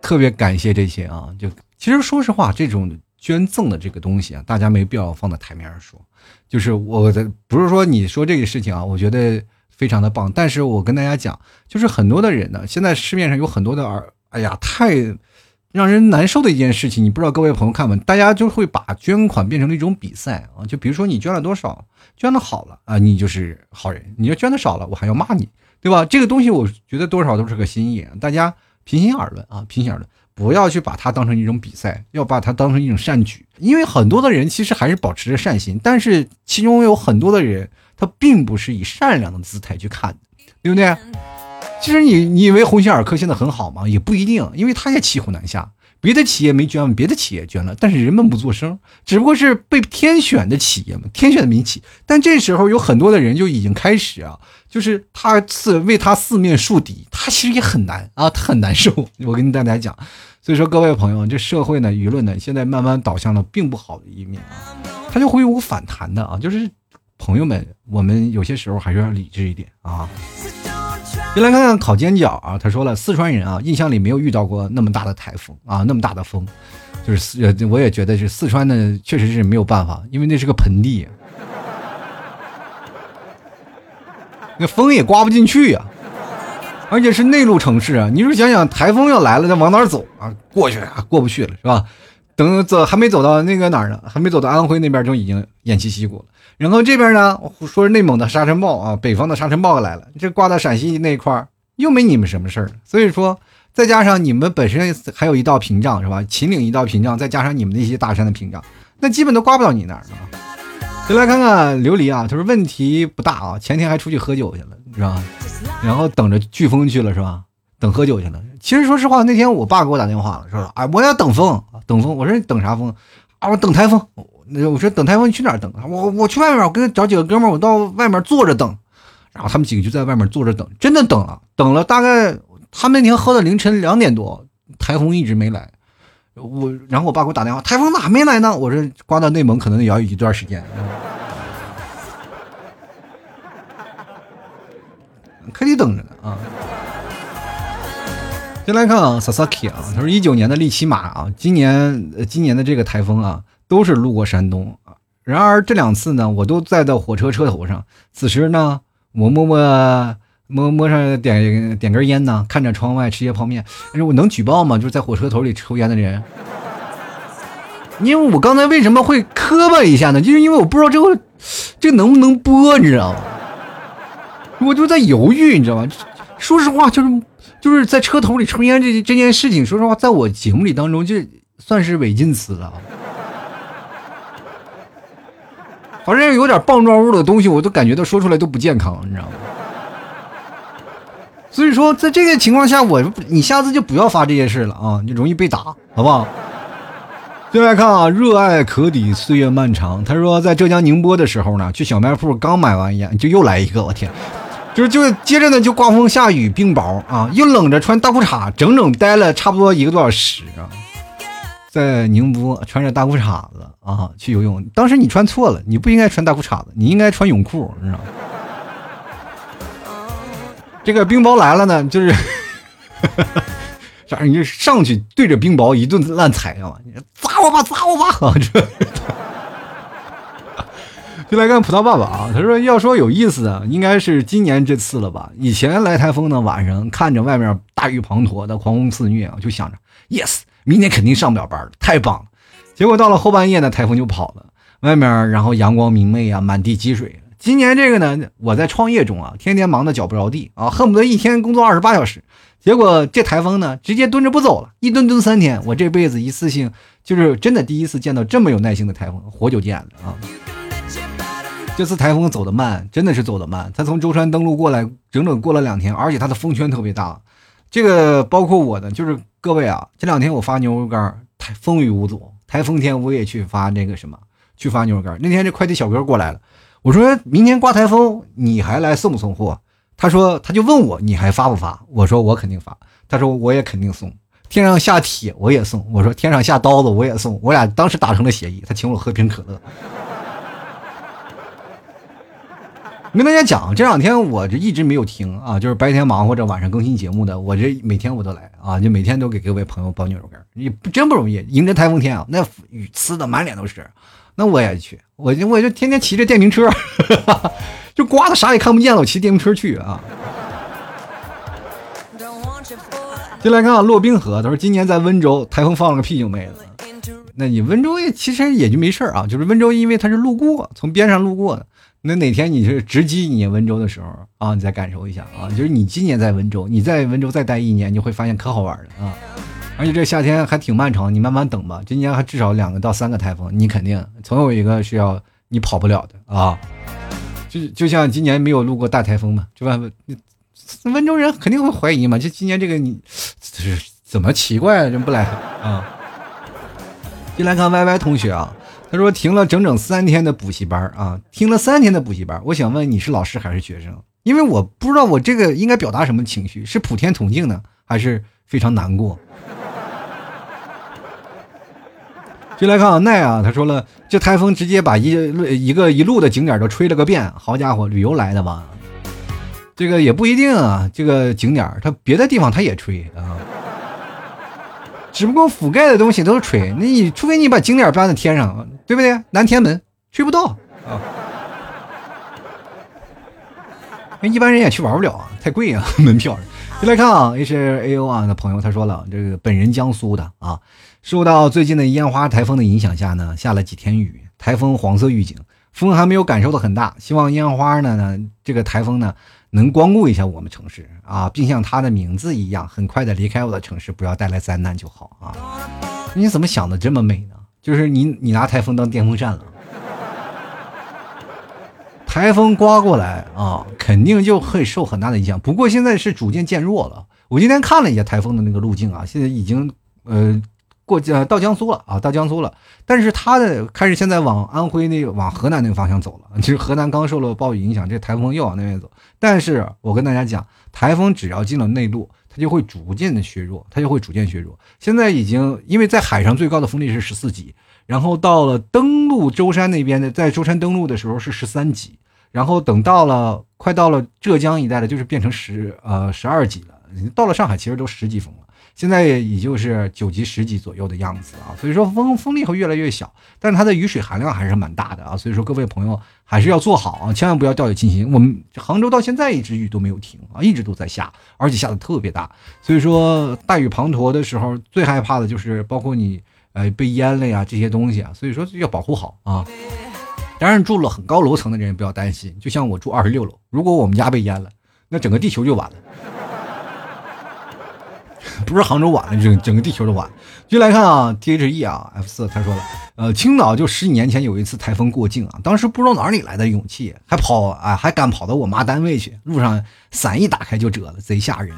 特别感谢这些啊。就其实说实话，这种捐赠的这个东西啊，大家没必要放在台面上说。就是我的不是说你说这个事情啊，我觉得。”非常的棒，但是我跟大家讲，就是很多的人呢，现在市面上有很多的耳，哎呀，太让人难受的一件事情，你不知道各位朋友看没？大家就会把捐款变成了一种比赛啊，就比如说你捐了多少，捐的好了啊，你就是好人；你要捐的少了，我还要骂你，对吧？这个东西我觉得多少都是个心意，大家平心而论啊，平心而论，不要去把它当成一种比赛，要把它当成一种善举，因为很多的人其实还是保持着善心，但是其中有很多的人。他并不是以善良的姿态去看的，对不对？其实你你以为鸿星尔克现在很好吗？也不一定，因为他也骑虎难下。别的企业没捐，别的企业捐了，但是人们不做声，只不过是被天选的企业嘛，天选的民企。但这时候有很多的人就已经开始啊，就是他四为他四面树敌，他其实也很难啊，他很难受。我跟大家讲，所以说各位朋友，这社会呢，舆论呢，现在慢慢导向了并不好的一面啊，他就会有反弹的啊，就是朋友们，我们有些时候还是要理智一点啊。先来看看烤煎饺啊，他说了，四川人啊，印象里没有遇到过那么大的台风啊，那么大的风，就是四，我也觉得是四川呢，确实是没有办法，因为那是个盆地，那风也刮不进去呀，而且是内陆城市啊，你说想想台风要来了，那往哪走啊？过去啊，过不去了是吧？等走还没走到那个哪儿呢，还没走到安徽那边就已经偃旗息鼓了。然后这边呢，说是内蒙的沙尘暴啊，北方的沙尘暴来了，这刮到陕西那块儿又没你们什么事儿。所以说，再加上你们本身还有一道屏障是吧？秦岭一道屏障，再加上你们那些大山的屏障，那基本都刮不到你那儿啊。再来看看琉璃啊，他说问题不大啊，前天还出去喝酒去了是吧？然后等着飓风去了是吧？等喝酒去了。其实说实话，那天我爸给我打电话了，说哎我要等风，等风。我说等啥风？啊我等台风。我说等台风你去哪儿等？我我去外面，我跟找几个哥们，我到外面坐着等。然后他们几个就在外面坐着等，真的等了，等了大概他们那天喝到凌晨两点多，台风一直没来。我然后我爸给我打电话，台风咋没来呢？我说刮到内蒙可能也要一段时间，可得等着呢啊。先来看啊，Sasaki 啊，他说一九年的利奇马啊，今年呃今年的这个台风啊。都是路过山东啊，然而这两次呢，我都在到火车车头上。此时呢，我摸摸摸摸上点点根烟呢，看着窗外吃些泡面。我能举报吗？就是在火车头里抽烟的人。因为我刚才为什么会磕巴一下呢？就是因为我不知道这个这能不能播，你知道吗？我就在犹豫，你知道吗？说实话，就是就是在车头里抽烟这这件事情，说实话，在我节目里当中就算是违禁词了。反正有点棒状物的东西，我都感觉到说出来都不健康，你知道吗？所以说，在这个情况下，我你下次就不要发这些事了啊，你容易被打，好不好？再来看啊，热爱可抵岁月漫长。他说，在浙江宁波的时候呢，去小卖铺刚买完烟，就又来一个，我天，就是就接着呢就刮风下雨冰雹啊，又冷着穿大裤衩，整整待了差不多一个多小时啊。在宁波穿着大裤衩子啊去游泳，当时你穿错了，你不应该穿大裤衩子，你应该穿泳裤，你知道吗？这个冰雹来了呢，就是，啥？你就上去对着冰雹一顿乱踩啊！你砸我吧，砸我吧！这，就来看葡萄爸爸啊，他说要说有意思啊，应该是今年这次了吧？以前来台风呢，晚上看着外面大雨滂沱的狂风肆虐啊，就想着 yes。明天肯定上不了班了，太棒了！结果到了后半夜呢，台风就跑了，外面然后阳光明媚啊，满地积水。今年这个呢，我在创业中啊，天天忙得脚不着地啊，恨不得一天工作二十八小时。结果这台风呢，直接蹲着不走了，一蹲蹲三天。我这辈子一次性就是真的第一次见到这么有耐心的台风，活久见了啊！这次台风走得慢，真的是走得慢。他从舟山登陆过来，整整过了两天，而且它的风圈特别大。这个包括我的，就是各位啊，这两天我发牛肉干，台风雨无阻，台风天我也去发那个什么，去发牛肉干。那天这快递小哥过来了，我说明天刮台风，你还来送不送货？他说他就问我你还发不发？我说我肯定发。他说我也肯定送，天上下铁我也送。我说天上下刀子我也送。我俩当时达成了协议，他请我喝瓶可乐。跟大家讲，这两天我这一直没有停啊，就是白天忙活着，晚上更新节目的，我这每天我都来啊，就每天都给各位朋友包牛肉干，你真不容易，迎着台风天啊，那雨呲的满脸都是，那我也去，我就我就天天骑着电瓶车，就刮的啥也看不见了，我骑电瓶车去啊。进来看啊，骆冰河，他说今年在温州台风放了个屁就没了，那你温州也其实也就没事啊，就是温州因为它是路过，从边上路过的。那哪天你是直击你温州的时候啊，你再感受一下啊，就是你今年在温州，你在温州再待一年，你会发现可好玩了啊！而且这夏天还挺漫长，你慢慢等吧。今年还至少两个到三个台风，你肯定总有一个是要你跑不了的啊！就就像今年没有路过大台风嘛，是吧？温州人肯定会怀疑嘛，就今年这个你是怎么奇怪就不来啊？进来看 Y Y 同学啊，他说停了整整三天的补习班啊，停了三天的补习班。我想问你是老师还是学生？因为我不知道我这个应该表达什么情绪，是普天同庆呢，还是非常难过？就来看啊，奈啊，他说了，这台风直接把一一个一路的景点都吹了个遍。好家伙，旅游来的吧？这个也不一定啊，这个景点它别的地方它也吹啊。只不过覆盖的东西都是吹，那你除非你把景点搬到天上，对不对？南天门吹不到啊，那一般人也去玩不了啊，太贵啊，门票。就来看啊，H A O 啊的朋友他说了，这个本人江苏的啊，受到最近的烟花台风的影响下呢，下了几天雨，台风黄色预警，风还没有感受的很大，希望烟花呢呢这个台风呢。能光顾一下我们城市啊，并像他的名字一样，很快的离开我的城市，不要带来灾难就好啊！你怎么想的这么美呢？就是你，你拿台风当电风扇了。台风刮过来啊，肯定就会受很大的影响。不过现在是逐渐渐弱了。我今天看了一下台风的那个路径啊，现在已经呃。过江到江苏了啊，到江苏了，但是它的开始现在往安徽那往河南那个方向走了。其 实河南刚受了暴雨影响，这台风又往那边走。但是我跟大家讲，台风只要进了内陆，它就会逐渐的削弱，它就会逐渐削弱。现在已经因为在海上最高的风力是十四级，然后到了登陆舟山那边的，在舟山登陆的时候是十三级，然后等到了快到了浙江一带的，就是变成十呃十二级了。到了上海其实都十级风了。现在也就是九级、十级左右的样子啊，所以说风风力会越来越小，但是它的雨水含量还是蛮大的啊，所以说各位朋友还是要做好啊，千万不要掉以轻心。我们杭州到现在一直雨都没有停啊，一直都在下，而且下的特别大，所以说大雨滂沱的时候，最害怕的就是包括你呃被淹了呀这些东西啊，所以说要保护好啊。当然住了很高楼层的人不要担心，就像我住二十六楼，如果我们家被淹了，那整个地球就完了。不是杭州晚了，整整个地球都晚。就来看啊，T H E 啊，F 四他说了，呃，青岛就十几年前有一次台风过境啊，当时不知道哪里来的勇气，还跑啊，还敢跑到我妈单位去，路上伞一打开就折了，贼吓人。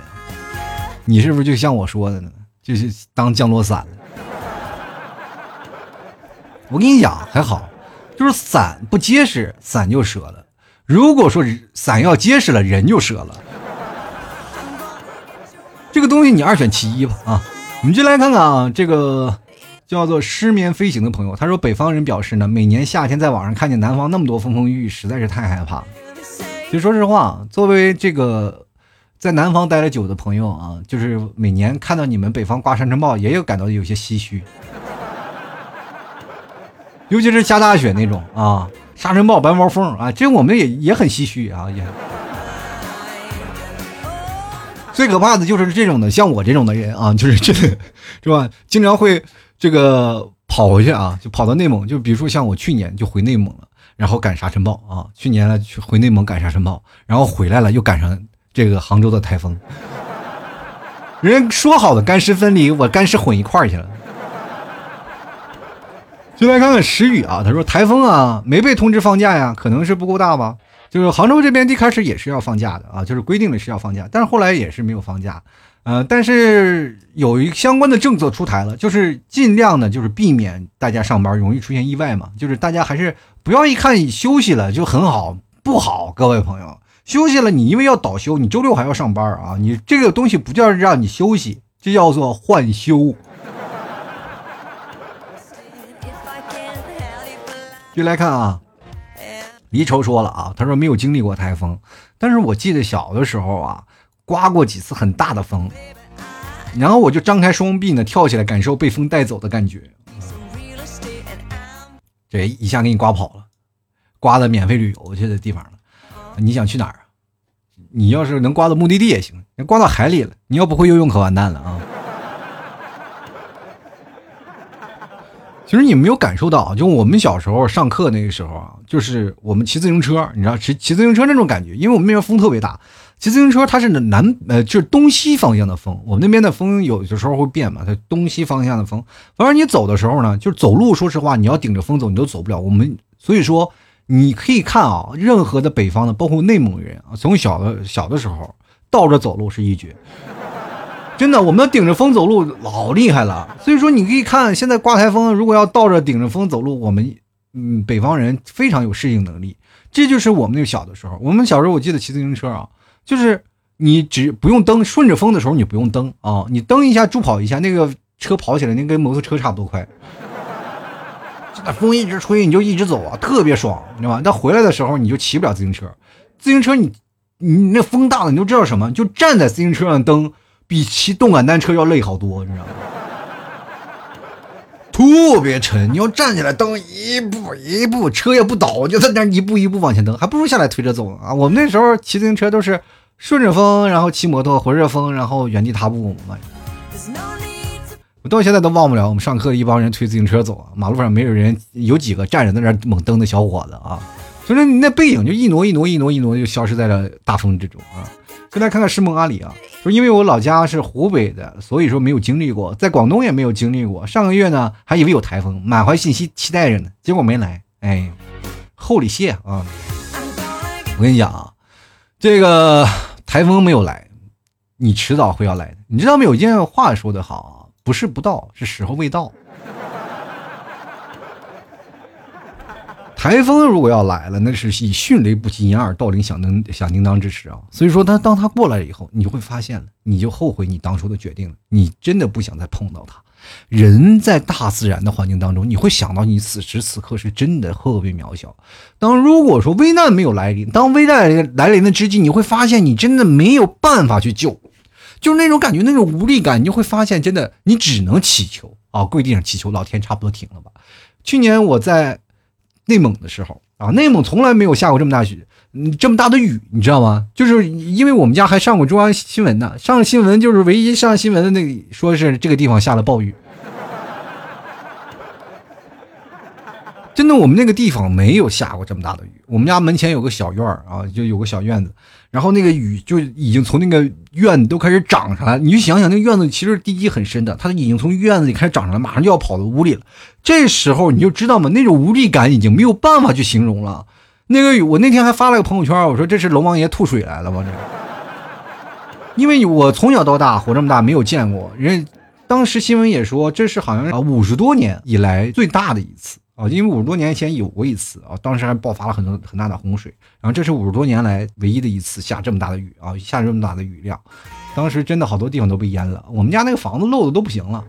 你是不是就像我说的呢？就是当降落伞了。我跟你讲，还好，就是伞不结实，伞就折了；如果说伞要结实了，人就折了。这个东西你二选其一吧啊！我们就来看看啊，这个叫做失眠飞行的朋友，他说北方人表示呢，每年夏天在网上看见南方那么多风风雨雨，实在是太害怕了。其实说实话，作为这个在南方待了久的朋友啊，就是每年看到你们北方刮沙尘暴，也有感到有些唏嘘，尤其是下大雪那种啊，沙尘暴、白毛风啊，这我们也也很唏嘘啊，也。最可怕的就是这种的，像我这种的人啊，就是这，是吧？经常会这个跑回去啊，就跑到内蒙。就比如说像我去年就回内蒙了，然后赶沙尘暴啊。去年了去回内蒙赶沙尘暴，然后回来了又赶上这个杭州的台风。人说好的干湿分离，我干湿混一块儿去了。就来看看时雨啊，他说台风啊没被通知放假呀，可能是不够大吧。就是杭州这边一开始也是要放假的啊，就是规定的是要放假，但是后来也是没有放假，呃，但是有一相关的政策出台了，就是尽量的，就是避免大家上班容易出现意外嘛，就是大家还是不要一看休息了就很好，不好，各位朋友，休息了你因为要倒休，你周六还要上班啊，你这个东西不叫让你休息，这叫做换休。就来看啊。离愁说了啊，他说没有经历过台风，但是我记得小的时候啊，刮过几次很大的风，然后我就张开双臂呢，跳起来感受被风带走的感觉。这一下给你刮跑了，刮到免费旅游去的地方了。你想去哪儿啊？你要是能刮到目的地也行，你刮到海里了，你要不会游泳可完蛋了啊。其实你没有感受到，就我们小时候上课那个时候啊，就是我们骑自行车，你知道骑骑自行车那种感觉，因为我们那边风特别大，骑自行车它是南呃就是东西方向的风，我们那边的风有的时候会变嘛，它东西方向的风，反正你走的时候呢，就是走路，说实话你要顶着风走你都走不了。我们所以说你可以看啊，任何的北方的，包括内蒙人啊，从小的小的时候倒着走路是一绝。真的，我们顶着风走路，老厉害了。所以说，你可以看现在刮台风，如果要倒着顶着风走路，我们嗯，北方人非常有适应能力。这就是我们那个小的时候，我们小时候我记得骑自行车啊，就是你只不用蹬，顺着风的时候你不用蹬啊，你蹬一下助跑一下，那个车跑起来，那跟摩托车差不多快。那风一直吹，你就一直走啊，特别爽，你知道吧？但回来的时候你就骑不了自行车，自行车你你那风大了，你都知道什么？就站在自行车上蹬。比骑动感单车要累好多，你知道吗？特别沉，你要站起来蹬一步一步，车也不倒，就在那一步一步往前蹬，还不如下来推着走啊！我们那时候骑自行车都是顺着风，然后骑摩托混着风，然后原地踏步。我到现在都忘不了，我们上课一帮人推自行车走，马路上没有人，有几个站着在那猛蹬的小伙子啊，所以你那背影就一挪一挪一挪一挪，就消失在了大风之中啊。跟大家看看师梦阿里啊，说因为我老家是湖北的，所以说没有经历过，在广东也没有经历过。上个月呢，还以为有台风，满怀信息期待着呢，结果没来。哎，厚礼谢啊！我跟你讲啊，这个台风没有来，你迟早会要来的。你知道没有？一句话说的好啊，不是不到，是时候未到。台风如果要来了，那是以迅雷不及掩耳盗铃响叮响叮当之时啊！所以说，他当他过来以后，你就会发现了，你就后悔你当初的决定了，你真的不想再碰到他。人在大自然的环境当中，你会想到你此时此刻是真的特别渺小。当如果说危难没有来临，当危难来临的之际，你会发现你真的没有办法去救，就是那种感觉，那种无力感，你就会发现真的你只能祈求啊，跪地上祈求 老天差不多停了吧。去年我在。内蒙的时候啊，内蒙从来没有下过这么大雪，嗯，这么大的雨，你知道吗？就是因为我们家还上过中央新闻呢，上新闻就是唯一上新闻的那个说是这个地方下了暴雨。真的，我们那个地方没有下过这么大的雨。我们家门前有个小院儿啊，就有个小院子，然后那个雨就已经从那个院子都开始涨上来。你就想想，那个院子其实地基很深的，它已经从院子里开始涨上来，马上就要跑到屋里了。这时候你就知道吗？那种无力感已经没有办法去形容了。那个雨，我那天还发了个朋友圈，我说这是龙王爷吐水来了吧？这，因为我从小到大活这么大没有见过人。当时新闻也说，这是好像啊五十多年以来最大的一次。啊，因为五十多年前有过一次啊，当时还爆发了很多很大的洪水，然后这是五十多年来唯一的一次下这么大的雨啊，下这么大的雨量，当时真的好多地方都被淹了，我们家那个房子漏的都不行了，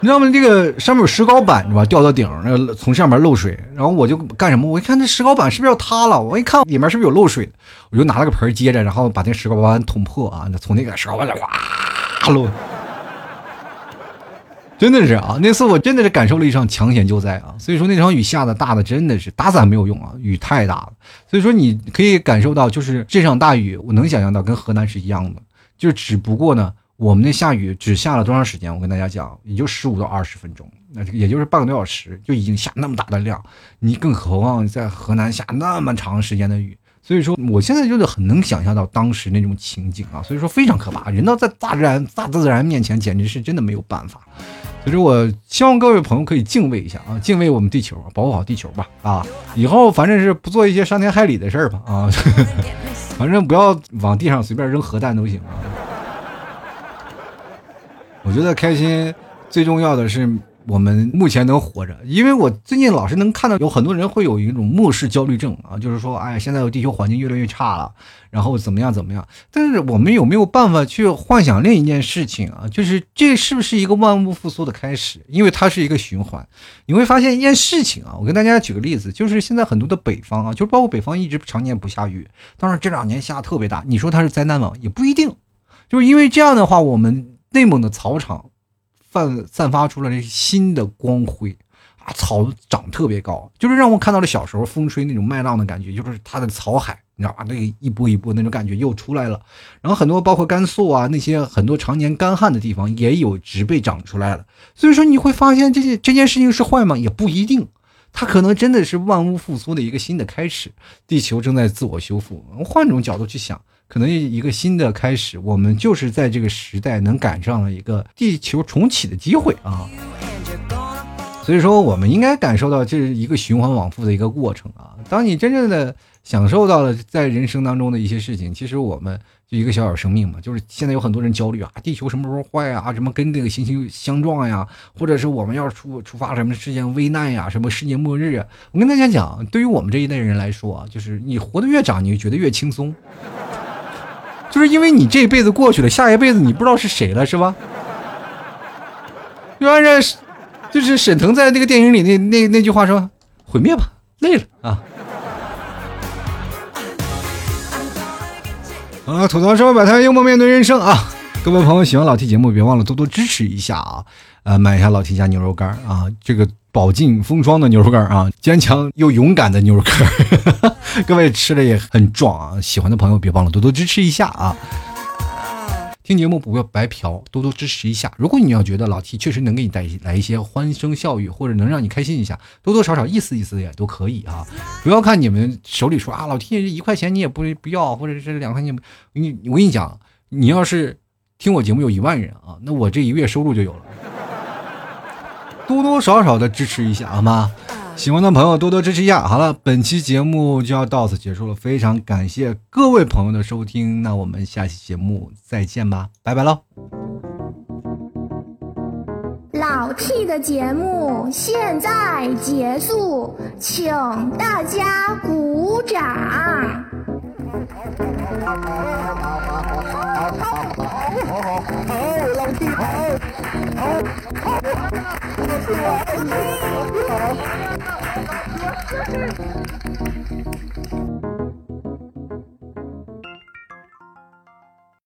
你知道吗？这个上面有石膏板是吧？掉到顶，那个从上面漏水，然后我就干什么？我一看那石膏板是不是要塌了？我一看里面是不是有漏水？我就拿了个盆接着，然后把那石膏板捅破啊，那从那个石膏板里哗漏。真的是啊，那次我真的是感受了一场抢险救灾啊！所以说那场雨下的大的真的是打伞没有用啊，雨太大了。所以说你可以感受到，就是这场大雨，我能想象到跟河南是一样的，就只不过呢，我们那下雨只下了多长时间？我跟大家讲，也就十五到二十分钟，那也就是半个多小时就已经下那么大的量，你更何况在河南下那么长时间的雨。所以说，我现在就是很能想象到当时那种情景啊，所以说非常可怕。人到在大自然、大自然面前，简直是真的没有办法。所以我希望各位朋友可以敬畏一下啊，敬畏我们地球，保护好地球吧啊！以后反正是不做一些伤天害理的事儿吧啊，反正不要往地上随便扔核弹都行啊。我觉得开心最重要的是。我们目前能活着，因为我最近老是能看到有很多人会有一种末世焦虑症啊，就是说，哎，现在地球环境越来越差了，然后怎么样怎么样？但是我们有没有办法去幻想另一件事情啊？就是这是不是一个万物复苏的开始？因为它是一个循环。你会发现一件事情啊，我跟大家举个例子，就是现在很多的北方啊，就包括北方一直常年不下雨，当然这两年下特别大，你说它是灾难吗？也不一定，就是因为这样的话，我们内蒙的草场。散散发出来了这新的光辉啊，草长特别高，就是让我看到了小时候风吹那种麦浪的感觉，就是它的草海，你知道吧？那个一波一波那种感觉又出来了。然后很多包括甘肃啊那些很多常年干旱的地方也有植被长出来了。所以说你会发现这件这件事情是坏吗？也不一定，它可能真的是万物复苏的一个新的开始。地球正在自我修复。换种角度去想。可能一个新的开始，我们就是在这个时代能赶上了一个地球重启的机会啊！所以说，我们应该感受到这是一个循环往复的一个过程啊！当你真正的享受到了在人生当中的一些事情，其实我们就一个小小生命嘛，就是现在有很多人焦虑啊，地球什么时候坏啊？什么跟这个行星相撞呀？或者是我们要出触发什么事件危难呀？什么世界末日啊？我跟大家讲，对于我们这一代人来说啊，就是你活得越长，你就觉得越轻松，就是因为你这一辈子过去了，下一辈子你不知道是谁了，是吧？就按照，就是沈腾在那个电影里那那那句话说：“毁灭吧，累了啊。”啊！吐槽社会百态，幽默面对人生啊！各位朋友，喜欢老 T 节目，别忘了多多支持一下啊！呃，买一下老 T 家牛肉干啊，这个饱经风霜的牛肉干啊，坚强又勇敢的牛肉干，各位吃的也很壮啊！喜欢的朋友别忘了多多支持一下啊！听节目不要白嫖，多多支持一下。如果你要觉得老 T 确实能给你带来一些欢声笑语，或者能让你开心一下，多多少少意思意思也都可以啊。不要看你们手里说啊，老 T 这一块钱你也不不要，或者是两块钱，你我跟你讲，你要是听我节目有一万人啊，那我这一个月收入就有了。多多少少的支持一下好吗？喜欢的朋友多多支持一下。好了，本期节目就要到此结束了，非常感谢各位朋友的收听，那我们下期节目再见吧，拜拜喽！老 T 的节目现在结束，请大家鼓掌。好，老 T 好，好。